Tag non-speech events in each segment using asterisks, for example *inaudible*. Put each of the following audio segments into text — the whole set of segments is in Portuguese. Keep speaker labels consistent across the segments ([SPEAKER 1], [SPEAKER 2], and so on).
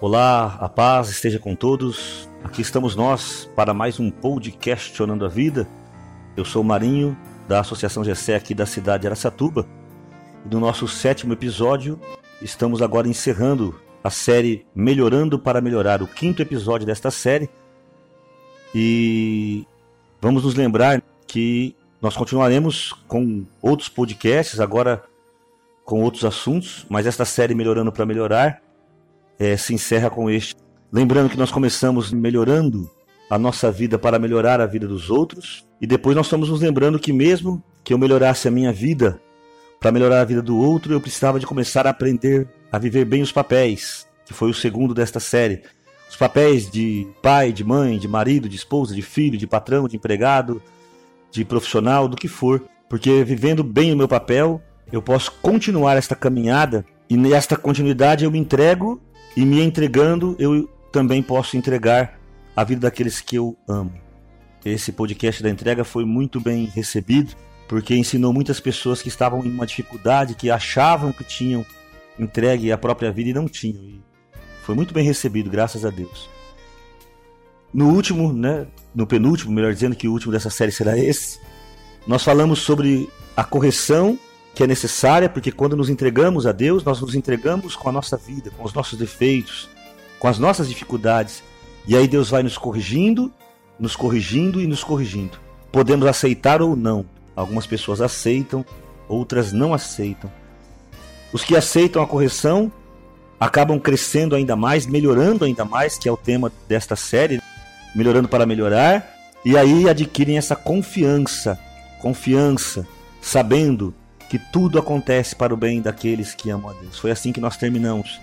[SPEAKER 1] Olá, a paz esteja com todos. Aqui estamos nós para mais um podcast Questionando a Vida. Eu sou o Marinho, da Associação GC aqui da cidade de Aracatuba. E no nosso sétimo episódio, estamos agora encerrando a série Melhorando para Melhorar, o quinto episódio desta série. E vamos nos lembrar que nós continuaremos com outros podcasts, agora com outros assuntos, mas esta série Melhorando para Melhorar é, se encerra com este. Lembrando que nós começamos melhorando a nossa vida para melhorar a vida dos outros, e depois nós estamos nos lembrando que mesmo que eu melhorasse a minha vida para melhorar a vida do outro, eu precisava de começar a aprender a viver bem os papéis, que foi o segundo desta série. Os papéis de pai, de mãe, de marido, de esposa, de filho, de patrão, de empregado, de profissional, do que for. Porque vivendo bem o meu papel, eu posso continuar esta caminhada e nesta continuidade eu me entrego e me entregando, eu também posso entregar a vida daqueles que eu amo. Esse podcast da entrega foi muito bem recebido, porque ensinou muitas pessoas que estavam em uma dificuldade, que achavam que tinham entregue a própria vida e não tinham. E foi muito bem recebido, graças a Deus. No último, né, no penúltimo, melhor dizendo que o último dessa série será esse, nós falamos sobre a correção que é necessária, porque quando nos entregamos a Deus, nós nos entregamos com a nossa vida, com os nossos defeitos, com as nossas dificuldades. E aí Deus vai nos corrigindo, nos corrigindo e nos corrigindo. Podemos aceitar ou não. Algumas pessoas aceitam, outras não aceitam. Os que aceitam a correção acabam crescendo ainda mais, melhorando ainda mais, que é o tema desta série, melhorando para melhorar, e aí adquirem essa confiança, confiança, sabendo que tudo acontece para o bem daqueles que amam a Deus. Foi assim que nós terminamos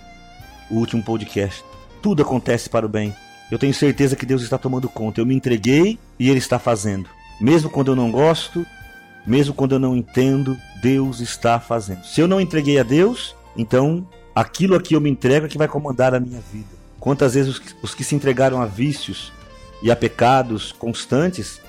[SPEAKER 1] o último podcast. Tudo acontece para o bem. Eu tenho certeza que Deus está tomando conta. Eu me entreguei e Ele está fazendo. Mesmo quando eu não gosto, mesmo quando eu não entendo, Deus está fazendo. Se eu não entreguei a Deus, então aquilo a que eu me entrego é que vai comandar a minha vida. Quantas vezes os que se entregaram a vícios e a pecados constantes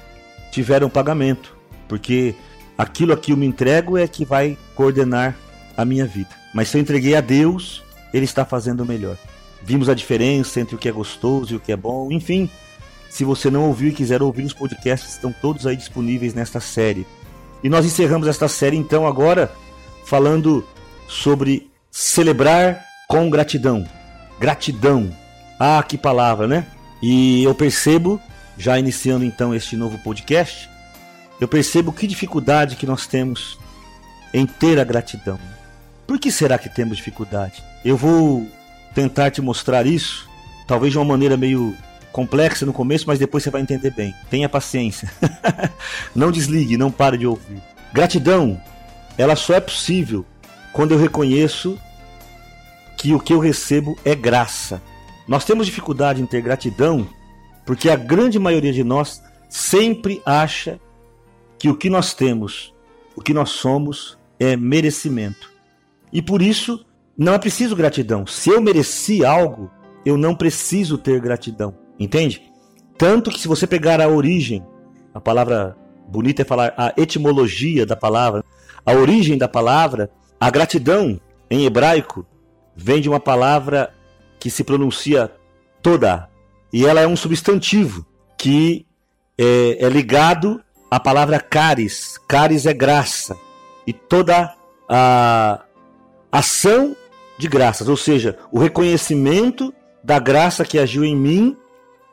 [SPEAKER 1] tiveram pagamento, porque aquilo a que eu me entrego é que vai coordenar a minha vida. Mas se eu entreguei a Deus, Ele está fazendo o melhor. Vimos a diferença entre o que é gostoso e o que é bom. Enfim, se você não ouviu e quiser ouvir os podcasts, estão todos aí disponíveis nesta série. E nós encerramos esta série então agora falando sobre celebrar com gratidão. Gratidão. Ah, que palavra, né? E eu percebo, já iniciando então este novo podcast, eu percebo que dificuldade que nós temos em ter a gratidão. Por que será que temos dificuldade? Eu vou tentar te mostrar isso, talvez de uma maneira meio complexa no começo, mas depois você vai entender bem. Tenha paciência. *laughs* não desligue, não pare de ouvir. Gratidão, ela só é possível quando eu reconheço que o que eu recebo é graça. Nós temos dificuldade em ter gratidão porque a grande maioria de nós sempre acha que o que nós temos, o que nós somos, é merecimento. E por isso, não é preciso gratidão. Se eu mereci algo, eu não preciso ter gratidão. Entende? Tanto que se você pegar a origem, a palavra bonita é falar a etimologia da palavra, a origem da palavra, a gratidão em hebraico vem de uma palavra que se pronuncia toda, e ela é um substantivo que é, é ligado a palavra caris. Caris é graça. E toda a ação de graças, ou seja, o reconhecimento da graça que agiu em mim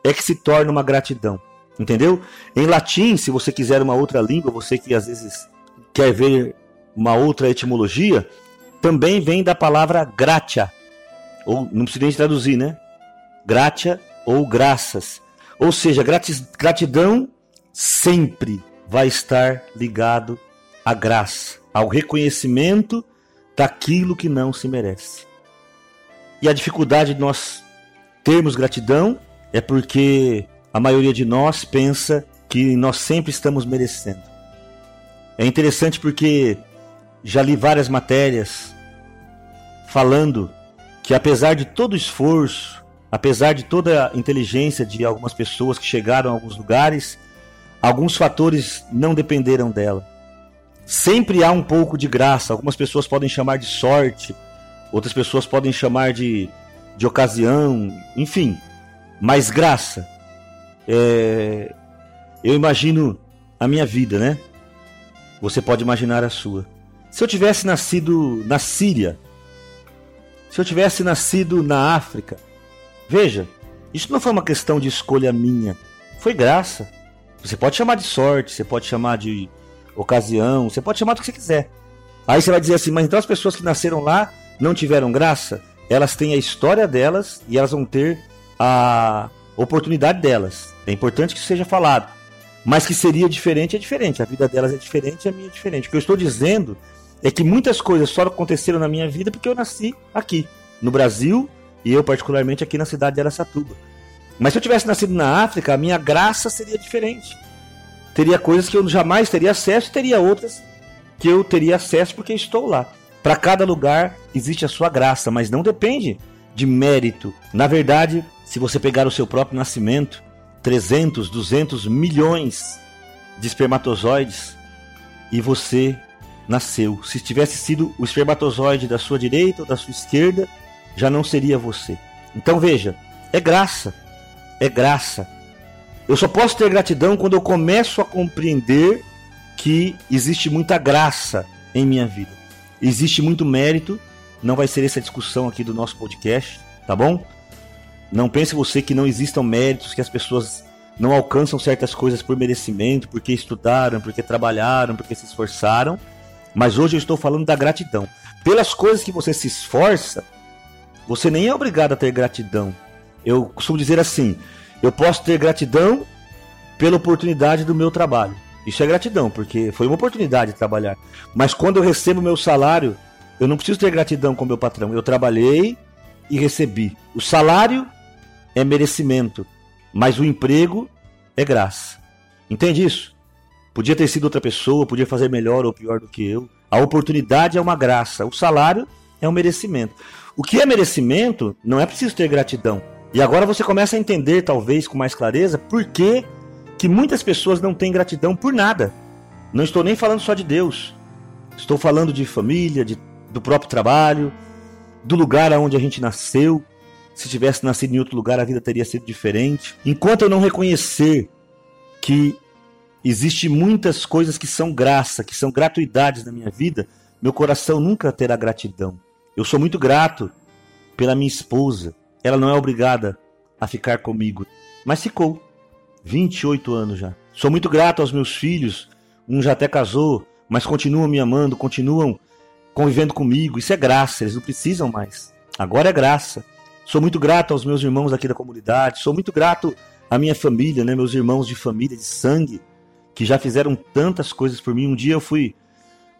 [SPEAKER 1] é que se torna uma gratidão. Entendeu? Em latim, se você quiser uma outra língua, você que às vezes quer ver uma outra etimologia, também vem da palavra gratia. Ou não precisa nem traduzir, né? Gratia ou graças. Ou seja, gratidão sempre vai estar ligado à graça, ao reconhecimento daquilo que não se merece. E a dificuldade de nós termos gratidão é porque a maioria de nós pensa que nós sempre estamos merecendo. É interessante porque já li várias matérias falando que apesar de todo o esforço, apesar de toda a inteligência de algumas pessoas que chegaram a alguns lugares, Alguns fatores não dependeram dela. Sempre há um pouco de graça. Algumas pessoas podem chamar de sorte, outras pessoas podem chamar de de ocasião, enfim. Mas graça. É, eu imagino a minha vida, né? Você pode imaginar a sua. Se eu tivesse nascido na Síria, se eu tivesse nascido na África, veja, isso não foi uma questão de escolha minha, foi graça. Você pode chamar de sorte, você pode chamar de ocasião, você pode chamar do que você quiser. Aí você vai dizer assim, mas então as pessoas que nasceram lá não tiveram graça? Elas têm a história delas e elas vão ter a oportunidade delas. É importante que isso seja falado. Mas que seria diferente é diferente. A vida delas é diferente, a minha é diferente. O que eu estou dizendo é que muitas coisas só aconteceram na minha vida porque eu nasci aqui, no Brasil, e eu particularmente aqui na cidade de Aracatuba. Mas se eu tivesse nascido na África, a minha graça seria diferente. Teria coisas que eu jamais teria acesso, e teria outras que eu teria acesso porque estou lá. Para cada lugar existe a sua graça, mas não depende de mérito. Na verdade, se você pegar o seu próprio nascimento, 300, 200 milhões de espermatozoides e você nasceu. Se tivesse sido o espermatozoide da sua direita ou da sua esquerda, já não seria você. Então veja, é graça. É graça. Eu só posso ter gratidão quando eu começo a compreender que existe muita graça em minha vida. Existe muito mérito. Não vai ser essa discussão aqui do nosso podcast, tá bom? Não pense você que não existam méritos, que as pessoas não alcançam certas coisas por merecimento, porque estudaram, porque trabalharam, porque se esforçaram. Mas hoje eu estou falando da gratidão. Pelas coisas que você se esforça, você nem é obrigado a ter gratidão. Eu costumo dizer assim: eu posso ter gratidão pela oportunidade do meu trabalho. Isso é gratidão, porque foi uma oportunidade de trabalhar. Mas quando eu recebo meu salário, eu não preciso ter gratidão com meu patrão. Eu trabalhei e recebi. O salário é merecimento, mas o emprego é graça. Entende isso? Podia ter sido outra pessoa, podia fazer melhor ou pior do que eu. A oportunidade é uma graça, o salário é um merecimento. O que é merecimento não é preciso ter gratidão. E agora você começa a entender, talvez com mais clareza, por que, que muitas pessoas não têm gratidão por nada. Não estou nem falando só de Deus. Estou falando de família, de, do próprio trabalho, do lugar onde a gente nasceu, se tivesse nascido em outro lugar, a vida teria sido diferente. Enquanto eu não reconhecer que existe muitas coisas que são graça, que são gratuidades na minha vida, meu coração nunca terá gratidão. Eu sou muito grato pela minha esposa. Ela não é obrigada a ficar comigo, mas ficou. 28 anos já. Sou muito grato aos meus filhos. Um já até casou, mas continuam me amando, continuam convivendo comigo. Isso é graça, eles não precisam mais. Agora é graça. Sou muito grato aos meus irmãos aqui da comunidade, sou muito grato à minha família, né, meus irmãos de família, de sangue, que já fizeram tantas coisas por mim. Um dia eu fui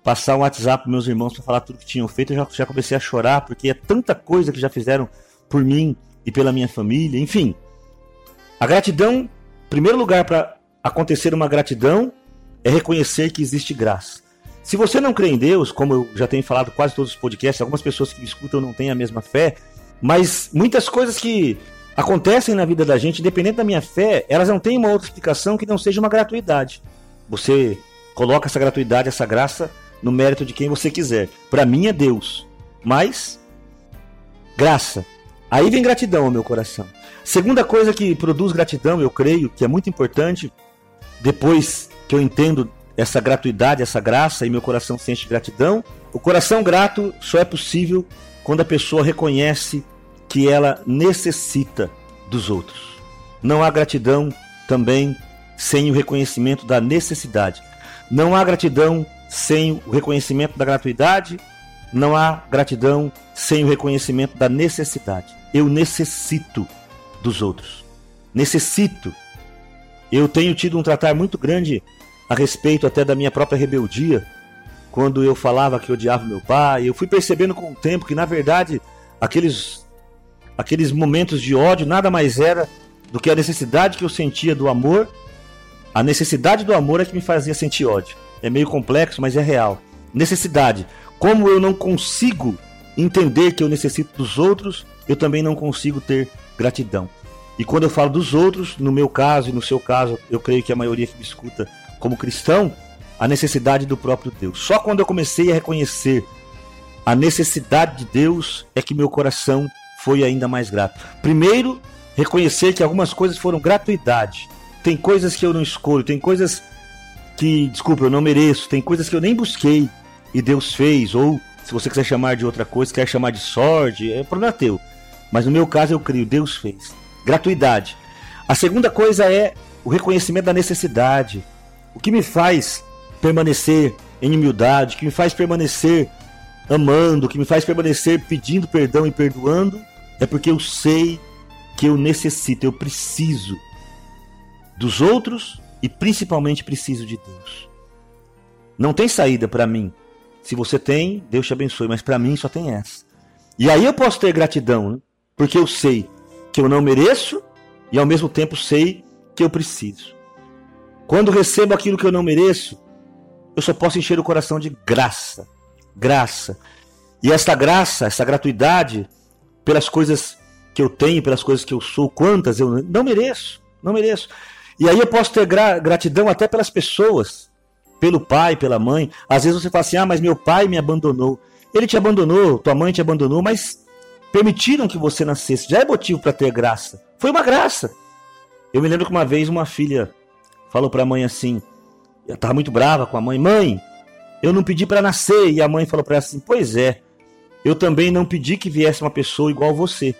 [SPEAKER 1] passar um WhatsApp para meus irmãos para falar tudo que tinham feito, eu já, já comecei a chorar, porque é tanta coisa que já fizeram por mim e pela minha família, enfim. A gratidão, primeiro lugar para acontecer uma gratidão, é reconhecer que existe graça. Se você não crê em Deus, como eu já tenho falado quase todos os podcasts, algumas pessoas que me escutam não têm a mesma fé, mas muitas coisas que acontecem na vida da gente, independente da minha fé, elas não têm uma outra explicação que não seja uma gratuidade. Você coloca essa gratuidade, essa graça no mérito de quem você quiser. Para mim é Deus. Mas graça. Aí vem gratidão ao meu coração. Segunda coisa que produz gratidão, eu creio que é muito importante, depois que eu entendo essa gratuidade, essa graça e meu coração sente gratidão, o coração grato só é possível quando a pessoa reconhece que ela necessita dos outros. Não há gratidão também sem o reconhecimento da necessidade. Não há gratidão sem o reconhecimento da gratuidade. Não há gratidão sem o reconhecimento da necessidade. Eu necessito dos outros. Necessito. Eu tenho tido um tratar muito grande a respeito até da minha própria rebeldia, quando eu falava que odiava meu pai. Eu fui percebendo com o tempo que, na verdade, aqueles aqueles momentos de ódio nada mais era do que a necessidade que eu sentia do amor. A necessidade do amor é que me fazia sentir ódio. É meio complexo, mas é real. Necessidade. Como eu não consigo entender que eu necessito dos outros, eu também não consigo ter gratidão. E quando eu falo dos outros, no meu caso e no seu caso, eu creio que a maioria que me escuta como cristão, a necessidade do próprio Deus. Só quando eu comecei a reconhecer a necessidade de Deus é que meu coração foi ainda mais grato. Primeiro, reconhecer que algumas coisas foram gratuidade. Tem coisas que eu não escolho, tem coisas que, desculpa, eu não mereço, tem coisas que eu nem busquei e Deus fez, ou se você quiser chamar de outra coisa, quer chamar de sorte, é problema teu. Mas no meu caso eu creio, Deus fez. Gratuidade. A segunda coisa é o reconhecimento da necessidade. O que me faz permanecer em humildade, o que me faz permanecer amando, o que me faz permanecer pedindo perdão e perdoando, é porque eu sei que eu necessito, eu preciso dos outros e principalmente preciso de Deus. Não tem saída para mim. Se você tem, Deus te abençoe, mas para mim só tem essa. E aí eu posso ter gratidão, né? porque eu sei que eu não mereço e ao mesmo tempo sei que eu preciso. Quando recebo aquilo que eu não mereço, eu só posso encher o coração de graça. Graça. E essa graça, essa gratuidade, pelas coisas que eu tenho, pelas coisas que eu sou, quantas eu não mereço, não mereço. E aí eu posso ter gra gratidão até pelas pessoas, pelo pai, pela mãe. Às vezes você fala assim: ah, mas meu pai me abandonou. Ele te abandonou, tua mãe te abandonou, mas permitiram que você nascesse. Já é motivo para ter graça. Foi uma graça. Eu me lembro que uma vez uma filha falou para a mãe assim: eu estava muito brava com a mãe, mãe, eu não pedi para nascer. E a mãe falou para ela assim: pois é, eu também não pedi que viesse uma pessoa igual você.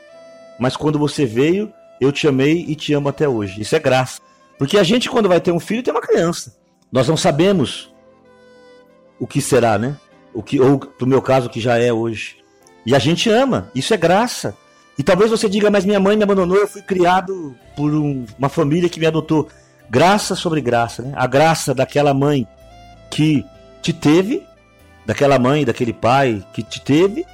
[SPEAKER 1] Mas quando você veio, eu te amei e te amo até hoje. Isso é graça. Porque a gente, quando vai ter um filho, tem uma criança. Nós não sabemos o que será, né? O que, ou, no meu caso, o que já é hoje. E a gente ama. Isso é graça. E talvez você diga, mas minha mãe me abandonou, eu fui criado por um, uma família que me adotou. Graça sobre graça, né? A graça daquela mãe que te teve, daquela mãe, daquele pai que te teve,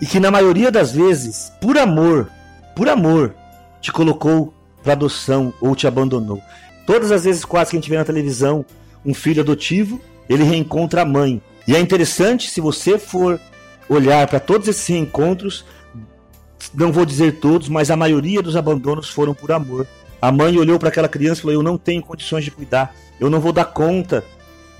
[SPEAKER 1] e que na maioria das vezes, por amor, por amor, te colocou para adoção ou te abandonou. Todas as vezes quase que a gente vê na televisão um filho adotivo, ele reencontra a mãe. E é interessante se você for olhar para todos esses reencontros, não vou dizer todos, mas a maioria dos abandonos foram por amor. A mãe olhou para aquela criança e falou: Eu não tenho condições de cuidar, eu não vou dar conta.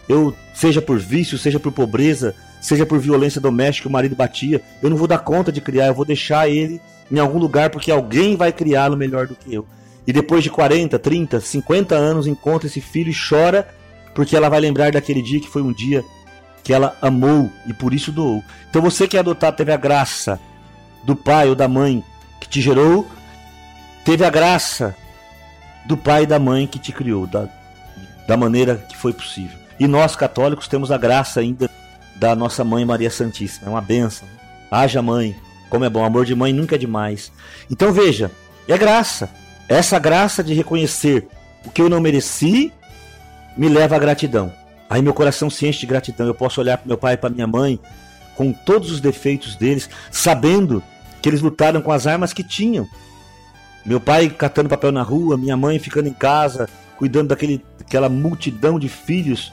[SPEAKER 1] Eu, seja por vício, seja por pobreza, seja por violência doméstica, o marido batia, eu não vou dar conta de criar, eu vou deixar ele em algum lugar porque alguém vai criá-lo melhor do que eu. E depois de 40, 30, 50 anos encontra esse filho e chora porque ela vai lembrar daquele dia que foi um dia que ela amou e por isso doou. Então você que é adotado teve a graça do pai ou da mãe que te gerou, teve a graça do pai e da mãe que te criou, da, da maneira que foi possível. E nós católicos temos a graça ainda da nossa mãe Maria Santíssima. É uma benção. Haja mãe. Como é bom, amor de mãe nunca é demais. Então veja, é graça. Essa graça de reconhecer o que eu não mereci me leva à gratidão. Aí meu coração se enche de gratidão. Eu posso olhar para meu pai e para minha mãe com todos os defeitos deles, sabendo que eles lutaram com as armas que tinham. Meu pai catando papel na rua, minha mãe ficando em casa, cuidando daquele, daquela multidão de filhos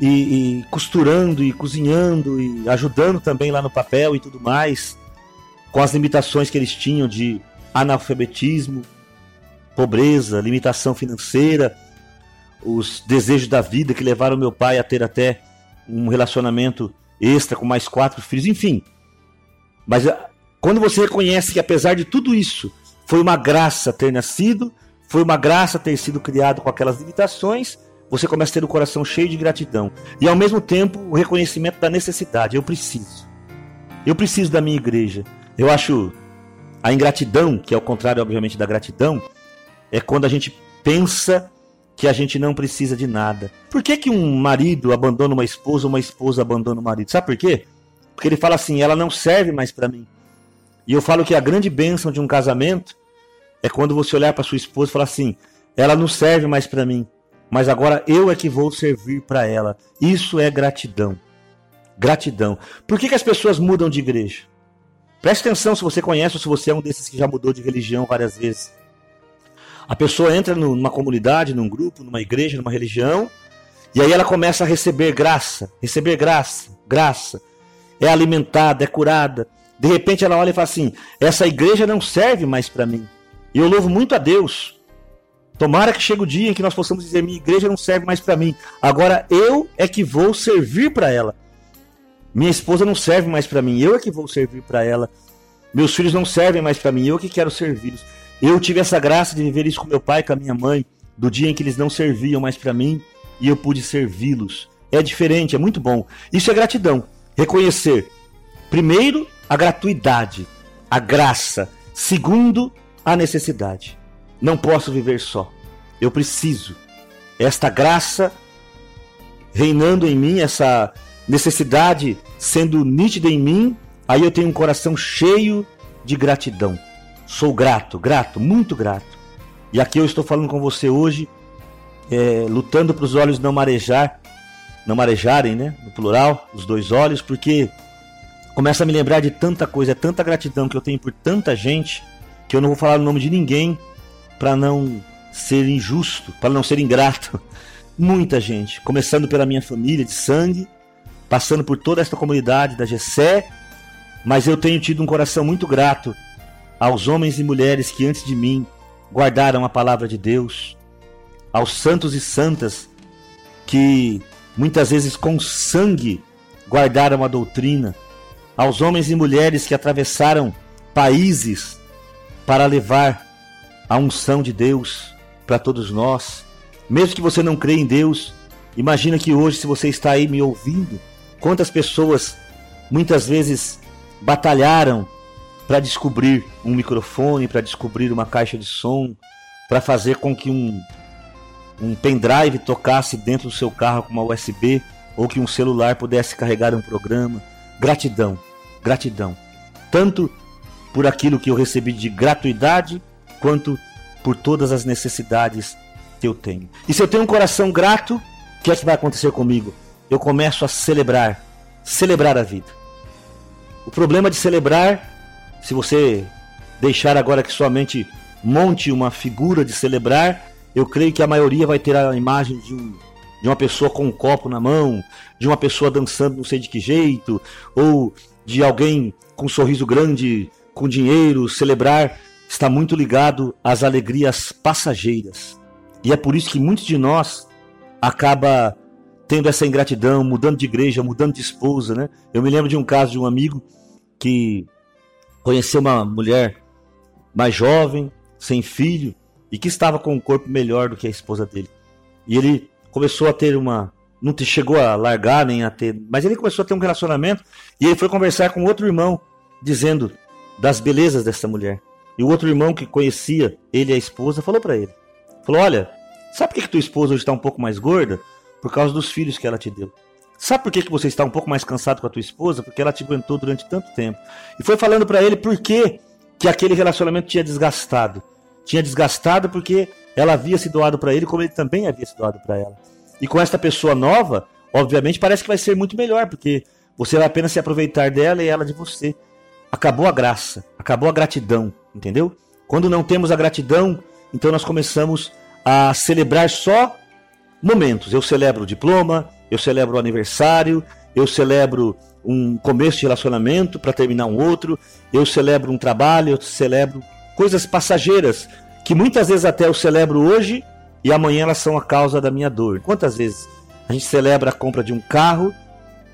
[SPEAKER 1] e, e costurando e cozinhando e ajudando também lá no papel e tudo mais, com as limitações que eles tinham de analfabetismo, pobreza, limitação financeira, os desejos da vida que levaram meu pai a ter até um relacionamento extra com mais quatro filhos, enfim. Mas ah, quando você reconhece que apesar de tudo isso, foi uma graça ter nascido, foi uma graça ter sido criado com aquelas limitações, você começa a ter o coração cheio de gratidão. E ao mesmo tempo o reconhecimento da necessidade. Eu preciso. Eu preciso da minha igreja. Eu acho a ingratidão, que é o contrário, obviamente, da gratidão, é quando a gente pensa que a gente não precisa de nada. Por que, que um marido abandona uma esposa ou uma esposa abandona o marido? Sabe por quê? Porque ele fala assim: ela não serve mais para mim. E eu falo que a grande bênção de um casamento é quando você olhar para sua esposa e falar assim: ela não serve mais para mim, mas agora eu é que vou servir para ela. Isso é gratidão. Gratidão. Por que, que as pessoas mudam de igreja? Preste atenção se você conhece ou se você é um desses que já mudou de religião várias vezes. A pessoa entra numa comunidade, num grupo, numa igreja, numa religião, e aí ela começa a receber graça, receber graça, graça. É alimentada, é curada. De repente ela olha e fala assim: essa igreja não serve mais para mim. E eu louvo muito a Deus. Tomara que chegue o dia em que nós possamos dizer: minha igreja não serve mais para mim. Agora eu é que vou servir para ela. Minha esposa não serve mais para mim, eu é que vou servir para ela. Meus filhos não servem mais para mim, eu que quero servi-los. Eu tive essa graça de viver isso com meu pai, com a minha mãe, do dia em que eles não serviam mais para mim e eu pude servi-los. É diferente, é muito bom. Isso é gratidão. Reconhecer, primeiro, a gratuidade, a graça. Segundo, a necessidade. Não posso viver só. Eu preciso. Esta graça reinando em mim, essa necessidade sendo nítida em mim, aí eu tenho um coração cheio de gratidão. Sou grato, grato, muito grato. E aqui eu estou falando com você hoje, é, lutando para os olhos não marejar, não marejarem, né? No plural, os dois olhos, porque começa a me lembrar de tanta coisa, é tanta gratidão que eu tenho por tanta gente, que eu não vou falar o nome de ninguém para não ser injusto, para não ser ingrato. *laughs* Muita gente, começando pela minha família de sangue, passando por toda esta comunidade da GC, mas eu tenho tido um coração muito grato aos homens e mulheres que antes de mim guardaram a palavra de Deus, aos santos e santas que muitas vezes com sangue guardaram a doutrina, aos homens e mulheres que atravessaram países para levar a unção de Deus para todos nós. Mesmo que você não crê em Deus, imagina que hoje, se você está aí me ouvindo, Quantas pessoas muitas vezes batalharam para descobrir um microfone, para descobrir uma caixa de som, para fazer com que um, um pendrive tocasse dentro do seu carro com uma USB ou que um celular pudesse carregar um programa. Gratidão, gratidão. Tanto por aquilo que eu recebi de gratuidade, quanto por todas as necessidades que eu tenho. E se eu tenho um coração grato, o que é que vai acontecer comigo? eu começo a celebrar, celebrar a vida. O problema de celebrar, se você deixar agora que sua mente monte uma figura de celebrar, eu creio que a maioria vai ter a imagem de, um, de uma pessoa com um copo na mão, de uma pessoa dançando não sei de que jeito, ou de alguém com um sorriso grande, com dinheiro. Celebrar está muito ligado às alegrias passageiras. E é por isso que muitos de nós acaba tendo essa ingratidão, mudando de igreja, mudando de esposa, né? Eu me lembro de um caso de um amigo que conheceu uma mulher mais jovem, sem filho, e que estava com um corpo melhor do que a esposa dele. E ele começou a ter uma. Não chegou a largar nem a ter. Mas ele começou a ter um relacionamento e ele foi conversar com outro irmão, dizendo das belezas dessa mulher. E o outro irmão que conhecia ele e a esposa falou para ele: falou, Olha, sabe por que, que tua esposa hoje está um pouco mais gorda? por causa dos filhos que ela te deu. Sabe por que, que você está um pouco mais cansado com a tua esposa? Porque ela te aguentou durante tanto tempo. E foi falando para ele por que, que aquele relacionamento tinha desgastado. Tinha desgastado porque ela havia se doado para ele, como ele também havia se doado para ela. E com esta pessoa nova, obviamente, parece que vai ser muito melhor, porque você vai apenas se aproveitar dela e ela de você. Acabou a graça, acabou a gratidão, entendeu? Quando não temos a gratidão, então nós começamos a celebrar só momentos. Eu celebro o diploma, eu celebro o aniversário, eu celebro um começo de relacionamento para terminar um outro, eu celebro um trabalho, eu celebro coisas passageiras que muitas vezes até eu celebro hoje e amanhã elas são a causa da minha dor. Quantas vezes a gente celebra a compra de um carro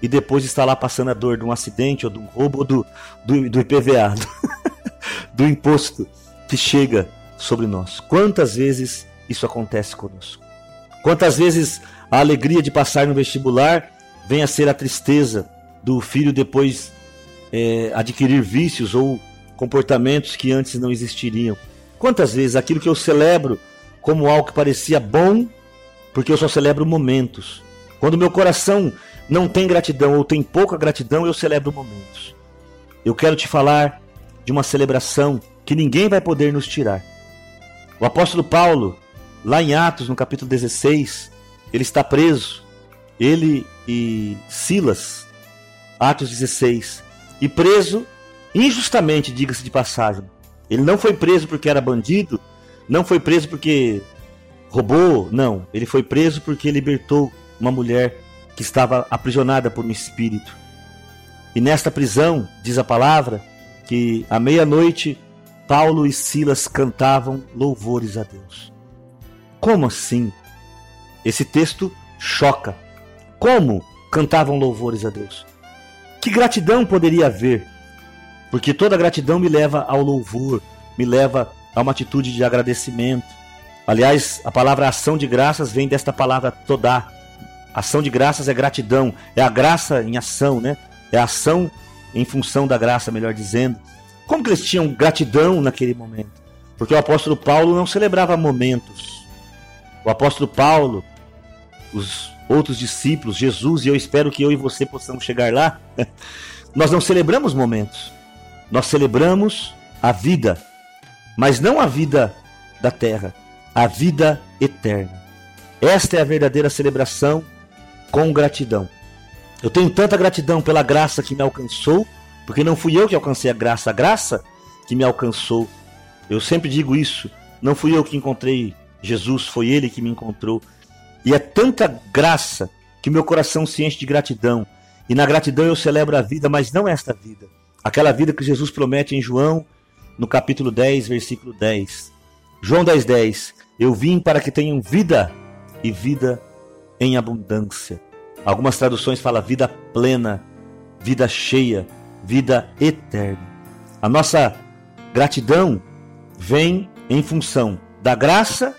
[SPEAKER 1] e depois está lá passando a dor de um acidente ou de um roubo ou do, do, do IPVA, *laughs* do, do imposto que chega sobre nós? Quantas vezes isso acontece conosco? Quantas vezes a alegria de passar no vestibular vem a ser a tristeza do filho depois é, adquirir vícios ou comportamentos que antes não existiriam? Quantas vezes aquilo que eu celebro como algo que parecia bom, porque eu só celebro momentos. Quando meu coração não tem gratidão ou tem pouca gratidão, eu celebro momentos. Eu quero te falar de uma celebração que ninguém vai poder nos tirar. O apóstolo Paulo, Lá em Atos, no capítulo 16, ele está preso. Ele e Silas, Atos 16, e preso injustamente, diga-se de passagem. Ele não foi preso porque era bandido, não foi preso porque roubou, não. Ele foi preso porque libertou uma mulher que estava aprisionada por um espírito. E nesta prisão, diz a palavra, que à meia-noite Paulo e Silas cantavam louvores a Deus. Como assim? Esse texto choca. Como cantavam louvores a Deus? Que gratidão poderia haver Porque toda gratidão me leva ao louvor, me leva a uma atitude de agradecimento. Aliás, a palavra ação de graças vem desta palavra todá. Ação de graças é gratidão, é a graça em ação, né? É a ação em função da graça, melhor dizendo. Como que eles tinham gratidão naquele momento? Porque o apóstolo Paulo não celebrava momentos. O apóstolo Paulo, os outros discípulos, Jesus, e eu espero que eu e você possamos chegar lá. *laughs* Nós não celebramos momentos. Nós celebramos a vida, mas não a vida da terra, a vida eterna. Esta é a verdadeira celebração com gratidão. Eu tenho tanta gratidão pela graça que me alcançou, porque não fui eu que alcancei a graça, a graça que me alcançou. Eu sempre digo isso, não fui eu que encontrei Jesus, foi ele que me encontrou. E é tanta graça que meu coração se enche de gratidão. E na gratidão eu celebro a vida, mas não esta vida. Aquela vida que Jesus promete em João, no capítulo 10, versículo 10. João 10, 10. Eu vim para que tenham vida e vida em abundância. Algumas traduções falam vida plena, vida cheia, vida eterna. A nossa gratidão vem em função da graça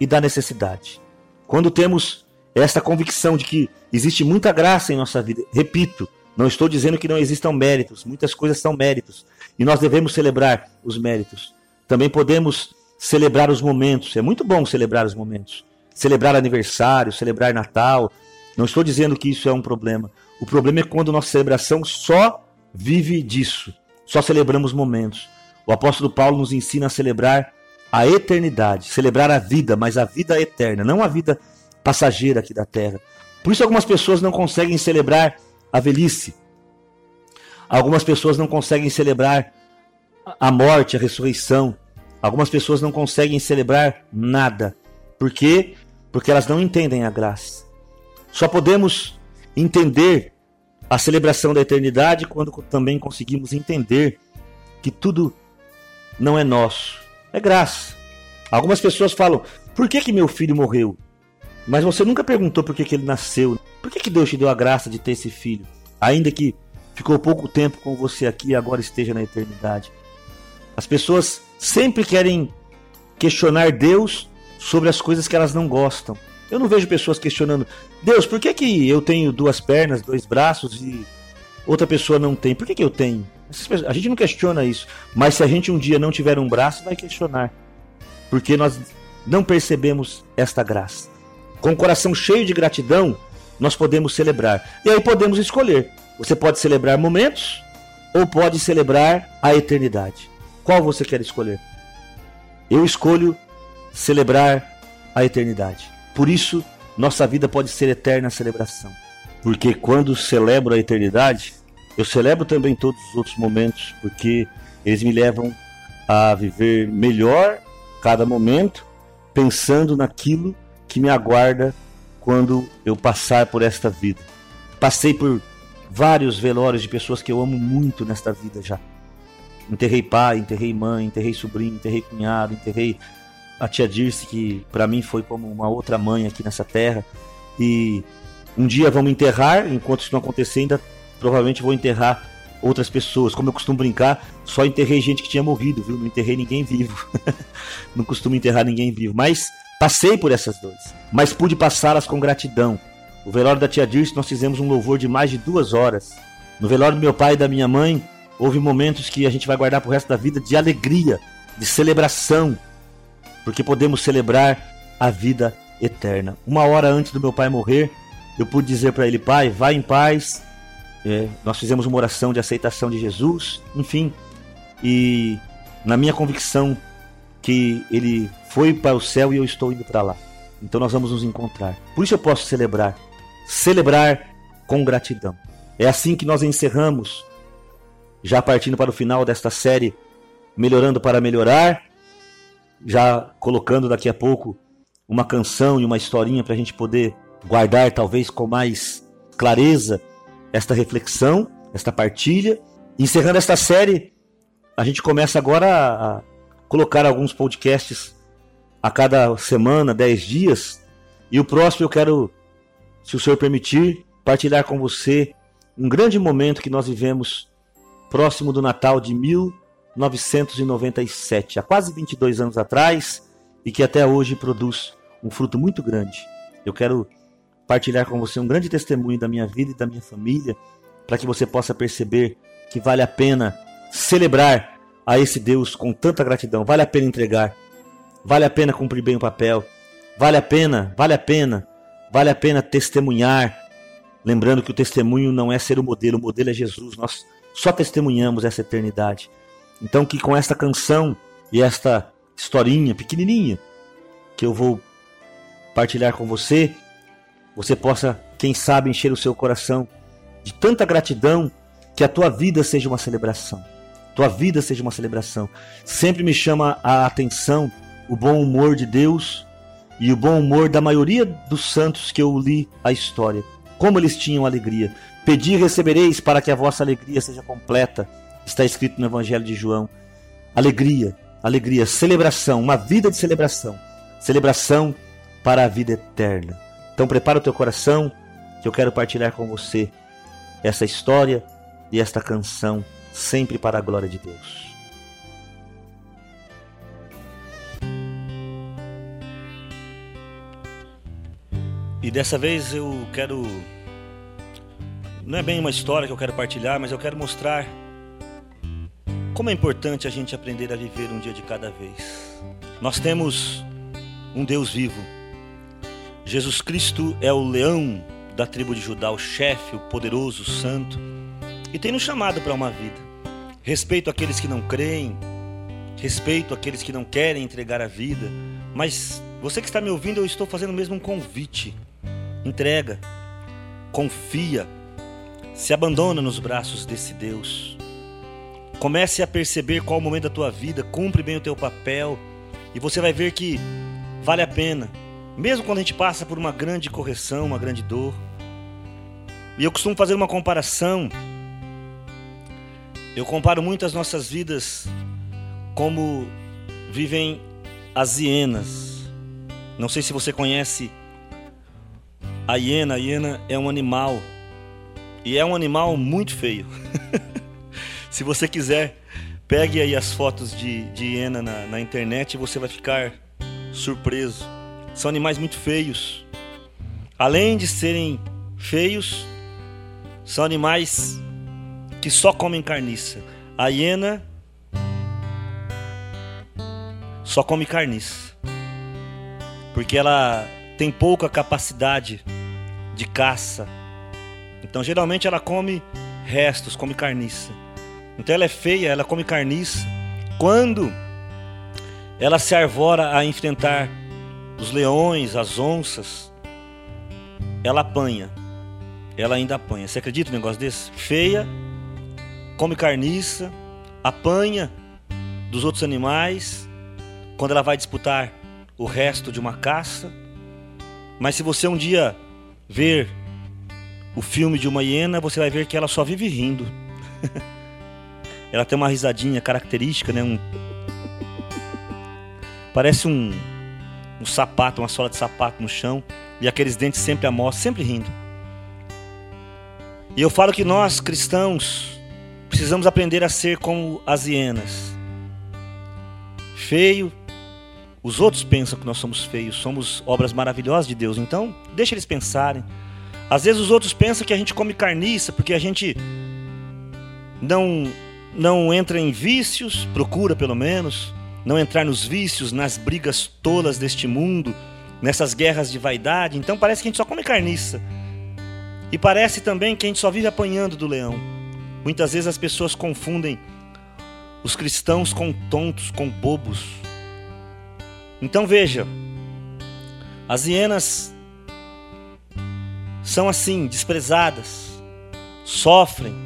[SPEAKER 1] e da necessidade. Quando temos esta convicção de que existe muita graça em nossa vida, repito, não estou dizendo que não existam méritos, muitas coisas são méritos e nós devemos celebrar os méritos. Também podemos celebrar os momentos, é muito bom celebrar os momentos. Celebrar aniversário, celebrar Natal. Não estou dizendo que isso é um problema. O problema é quando nossa celebração só vive disso, só celebramos momentos. O apóstolo Paulo nos ensina a celebrar a eternidade, celebrar a vida, mas a vida eterna, não a vida passageira aqui da terra. Por isso algumas pessoas não conseguem celebrar a velhice. Algumas pessoas não conseguem celebrar a morte, a ressurreição. Algumas pessoas não conseguem celebrar nada. Por quê? Porque elas não entendem a graça. Só podemos entender a celebração da eternidade quando também conseguimos entender que tudo não é nosso, é graça. Algumas pessoas falam: por que, que meu filho morreu? Mas você nunca perguntou por que, que ele nasceu. Por que, que Deus te deu a graça de ter esse filho? Ainda que ficou pouco tempo com você aqui e agora esteja na eternidade. As pessoas sempre querem questionar Deus sobre as coisas que elas não gostam. Eu não vejo pessoas questionando: Deus, por que, que eu tenho duas pernas, dois braços e outra pessoa não tem? Por que, que eu tenho? A gente não questiona isso, mas se a gente um dia não tiver um braço, vai questionar, porque nós não percebemos esta graça. Com o coração cheio de gratidão, nós podemos celebrar. E aí podemos escolher. Você pode celebrar momentos ou pode celebrar a eternidade. Qual você quer escolher? Eu escolho celebrar a eternidade. Por isso, nossa vida pode ser eterna celebração. Porque quando celebro a eternidade, eu celebro também todos os outros momentos, porque eles me levam a viver melhor cada momento, pensando naquilo que me aguarda quando eu passar por esta vida. Passei por vários velórios de pessoas que eu amo muito nesta vida já. Enterrei pai, enterrei mãe, enterrei sobrinho, enterrei cunhado, enterrei a tia Dirce, que para mim foi como uma outra mãe aqui nessa terra. E um dia vamos enterrar, enquanto isso não acontecer, ainda provavelmente vou enterrar outras pessoas. Como eu costumo brincar, só enterrei gente que tinha morrido, viu? Não enterrei ninguém vivo. *laughs* não costumo enterrar ninguém vivo. Mas passei por essas dores. Mas pude passá-las com gratidão. O velório da tia Dirce nós fizemos um louvor de mais de duas horas. No velório do meu pai e da minha mãe, houve momentos que a gente vai guardar pro resto da vida de alegria, de celebração, porque podemos celebrar a vida eterna. Uma hora antes do meu pai morrer, eu pude dizer para ele, pai, vai em paz, é, nós fizemos uma oração de aceitação de Jesus, enfim, e na minha convicção que ele foi para o céu e eu estou indo para lá. Então nós vamos nos encontrar. Por isso eu posso celebrar, celebrar com gratidão. É assim que nós encerramos, já partindo para o final desta série, melhorando para melhorar, já colocando daqui a pouco uma canção e uma historinha para a gente poder guardar talvez com mais clareza esta reflexão, esta partilha. Encerrando esta série, a gente começa agora a colocar alguns podcasts a cada semana, 10 dias. E o próximo eu quero, se o Senhor permitir, partilhar com você um grande momento que nós vivemos próximo do Natal de 1997, há quase 22 anos atrás, e que até hoje produz um fruto muito grande. Eu quero partilhar com você um grande testemunho da minha vida e da minha família, para que você possa perceber que vale a pena celebrar a esse Deus com tanta gratidão, vale a pena entregar, vale a pena cumprir bem o papel, vale a pena, vale a pena, vale a pena testemunhar. Lembrando que o testemunho não é ser o modelo, o modelo é Jesus. Nós só testemunhamos essa eternidade. Então que com esta canção e esta historinha pequenininha que eu vou partilhar com você, você possa, quem sabe, encher o seu coração de tanta gratidão que a tua vida seja uma celebração. Tua vida seja uma celebração. Sempre me chama a atenção o bom humor de Deus e o bom humor da maioria dos santos que eu li a história. Como eles tinham alegria. Pedi e recebereis para que a vossa alegria seja completa. Está escrito no Evangelho de João. Alegria, alegria, celebração, uma vida de celebração. Celebração para a vida eterna. Então prepara o teu coração, que eu quero partilhar com você essa história e esta canção, sempre para a glória de Deus. E dessa vez eu quero. Não é bem uma história que eu quero partilhar, mas eu quero mostrar como é importante a gente aprender a viver um dia de cada vez. Nós temos um Deus vivo. Jesus Cristo é o leão da tribo de Judá, o chefe, o poderoso, o santo, e tem nos chamado para uma vida. Respeito aqueles que não creem, respeito aqueles que não querem entregar a vida, mas você que está me ouvindo, eu estou fazendo mesmo um convite. Entrega, confia, se abandona nos braços desse Deus. Comece a perceber qual o momento da tua vida, cumpre bem o teu papel e você vai ver que vale a pena, mesmo quando a gente passa por uma grande correção, uma grande dor. E eu costumo fazer uma comparação. Eu comparo muito as nossas vidas como vivem as hienas. Não sei se você conhece a hiena. A hiena é um animal e é um animal muito feio. *laughs* se você quiser, pegue aí as fotos de, de hiena na, na internet e você vai ficar surpreso. São animais muito feios. Além de serem feios, são animais que só comem carniça. A hiena só come carniça. Porque ela tem pouca capacidade de caça. Então geralmente ela come restos, come carniça. Então ela é feia, ela come carniça. Quando ela se arvora a enfrentar os leões, as onças, ela apanha ela ainda apanha. Você acredita no negócio desse? Feia, come carniça, apanha dos outros animais quando ela vai disputar o resto de uma caça. Mas se você um dia ver o filme de uma hiena, você vai ver que ela só vive rindo. *laughs* ela tem uma risadinha característica, né? Um... Parece um, um sapato, uma sola de sapato no chão. E aqueles dentes sempre amostram, sempre rindo. E eu falo que nós, cristãos, precisamos aprender a ser como as hienas. Feio, os outros pensam que nós somos feios, somos obras maravilhosas de Deus, então deixa eles pensarem. Às vezes os outros pensam que a gente come carniça porque a gente não não entra em vícios, procura pelo menos não entrar nos vícios, nas brigas tolas deste mundo, nessas guerras de vaidade. Então parece que a gente só come carniça. E parece também que a gente só vive apanhando do leão. Muitas vezes as pessoas confundem os cristãos com tontos, com bobos. Então veja, as hienas são assim, desprezadas, sofrem,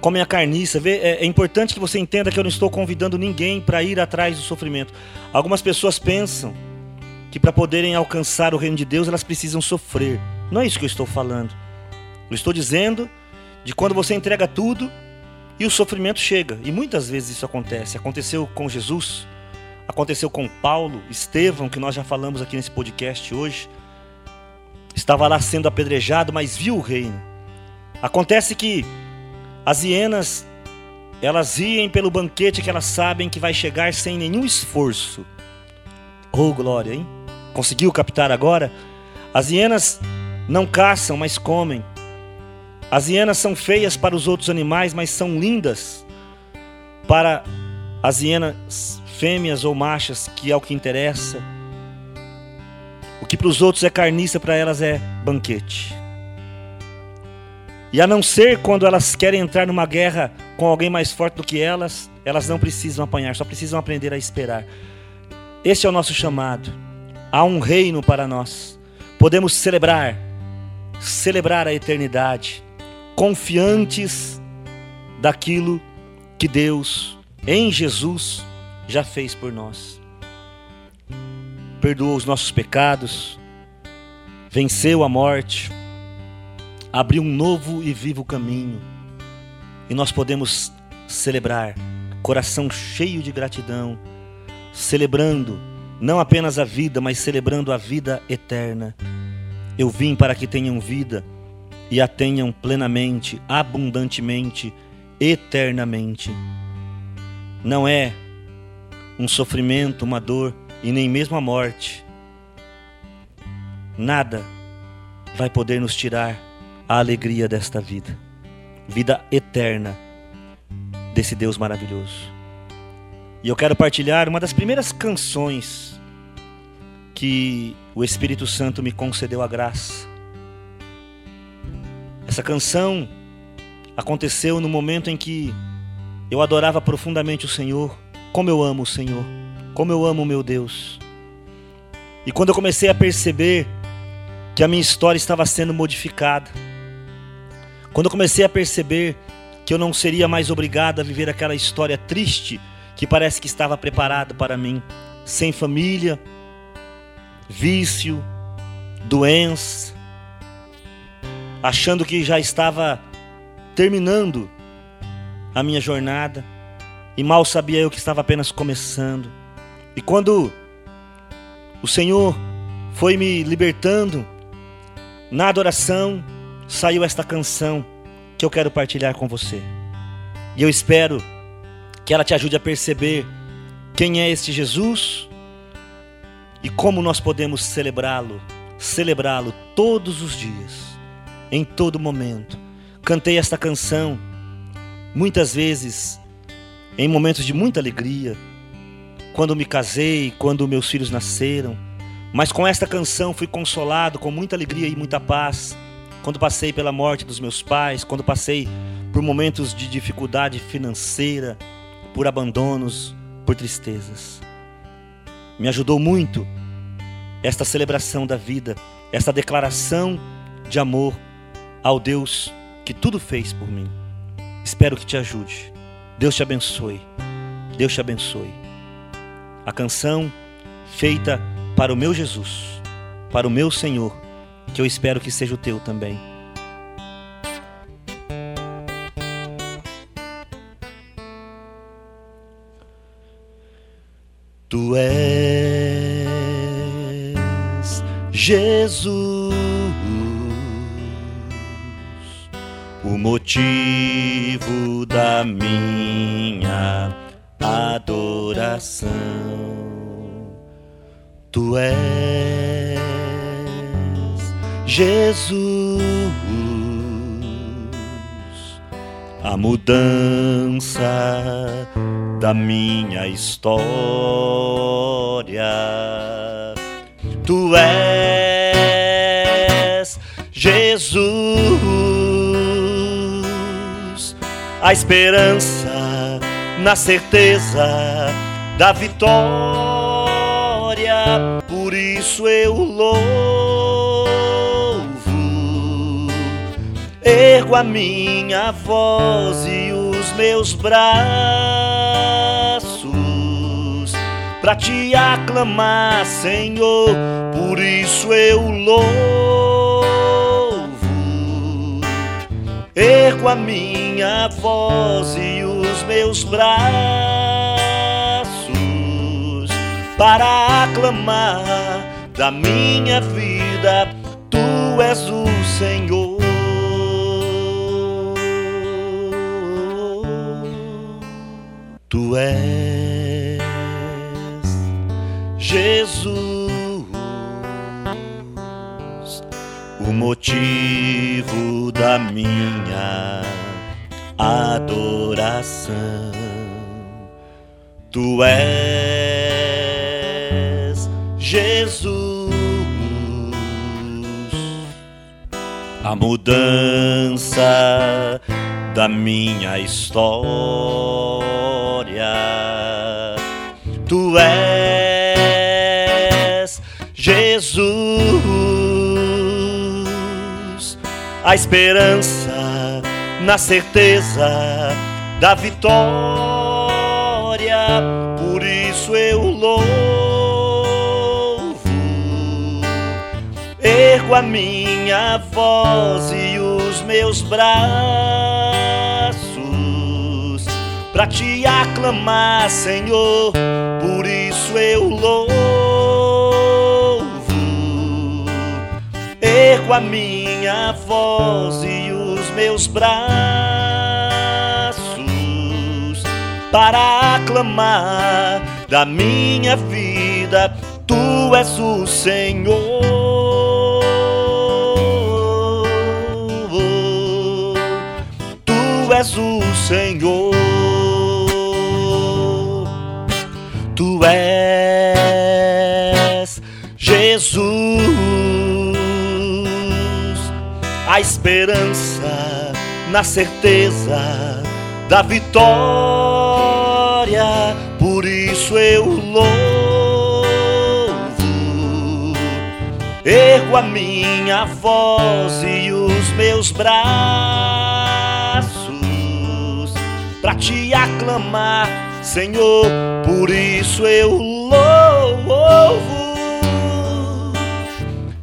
[SPEAKER 1] comem a carniça. É, é importante que você entenda que eu não estou convidando ninguém para ir atrás do sofrimento. Algumas pessoas pensam que para poderem alcançar o reino de Deus elas precisam sofrer. Não é isso que eu estou falando. Eu estou dizendo de quando você entrega tudo e o sofrimento chega. E muitas vezes isso acontece. Aconteceu com Jesus, aconteceu com Paulo, Estevão, que nós já falamos aqui nesse podcast hoje. Estava lá sendo apedrejado, mas viu o reino. Acontece que As hienas, elas riem pelo banquete que elas sabem que vai chegar sem nenhum esforço. Oh, glória, hein? Conseguiu captar agora? As hienas não caçam, mas comem. As hienas são feias para os outros animais, mas são lindas para as hienas fêmeas ou machas, que é o que interessa. O que para os outros é carniça, para elas é banquete. E a não ser quando elas querem entrar numa guerra com alguém mais forte do que elas, elas não precisam apanhar, só precisam aprender a esperar. Este é o nosso chamado. Há um reino para nós. Podemos celebrar, celebrar a eternidade confiantes daquilo que Deus, em Jesus, já fez por nós. Perdoou os nossos pecados, venceu a morte, abriu um novo e vivo caminho, e nós podemos celebrar, coração cheio de gratidão, celebrando não apenas a vida, mas celebrando a vida eterna. Eu vim para que tenham vida e a tenham plenamente, abundantemente, eternamente. Não é um sofrimento, uma dor e nem mesmo a morte. Nada vai poder nos tirar a alegria desta vida, vida eterna desse Deus maravilhoso. E eu quero partilhar uma das primeiras canções que o Espírito Santo me concedeu a graça essa canção aconteceu no momento em que eu adorava profundamente o Senhor, como eu amo o Senhor, como eu amo o meu Deus. E quando eu comecei a perceber que a minha história estava sendo modificada, quando eu comecei a perceber que eu não seria mais obrigado a viver aquela história triste que parece que estava preparada para mim, sem família, vício, doença, achando que já estava terminando a minha jornada, e mal sabia eu que estava apenas começando. E quando o Senhor foi me libertando, na adoração saiu esta canção que eu quero partilhar com você. E eu espero que ela te ajude a perceber quem é este Jesus e como nós podemos celebrá-lo, celebrá-lo todos os dias em todo momento. Cantei esta canção muitas vezes em momentos de muita alegria, quando me casei, quando meus filhos nasceram. Mas com esta canção fui consolado com muita alegria e muita paz. Quando passei pela morte dos meus pais, quando passei por momentos de dificuldade financeira, por abandonos, por tristezas. Me ajudou muito esta celebração da vida, esta declaração de amor ao Deus que tudo fez por mim. Espero que te ajude. Deus te abençoe. Deus te abençoe. A canção feita para o meu Jesus, para o meu Senhor, que eu espero que seja o teu também. Tu és Jesus o motivo da minha adoração. Tu és Jesus, a mudança da minha história. Tu és Jesus a esperança na certeza da vitória. Por isso eu louvo, ergo a minha voz e os meus braços para te aclamar, Senhor. Por isso eu louvo, ergo a minha voz e os meus braços para aclamar da minha vida, tu és o Senhor. Tu és Jesus, o motivo da minha adoração. Tu és Jesus, a mudança da minha história. Tu és Jesus, a esperança na certeza da vitória. Por isso eu louvo, ergo a minha voz e os meus braços para te aclamar, Senhor. Por isso eu louvo, ergo a minha voz e os meus braços para aclamar da minha vida. Tu és o Senhor. Tu és o Senhor. És Jesus, a esperança na certeza da vitória. Por isso eu louvo, ergo a minha voz e os meus braços para te aclamar, Senhor. Por isso eu louvo,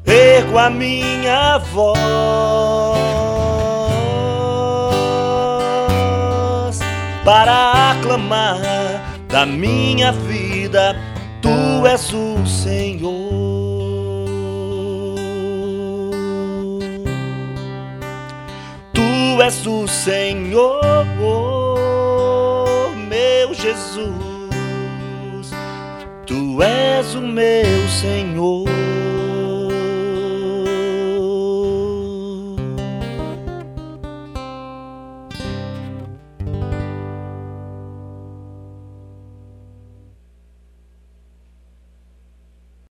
[SPEAKER 1] ergo a minha voz para aclamar da minha vida. Tu és o Senhor. Tu és o Senhor, Jesus. Tu és o meu Senhor.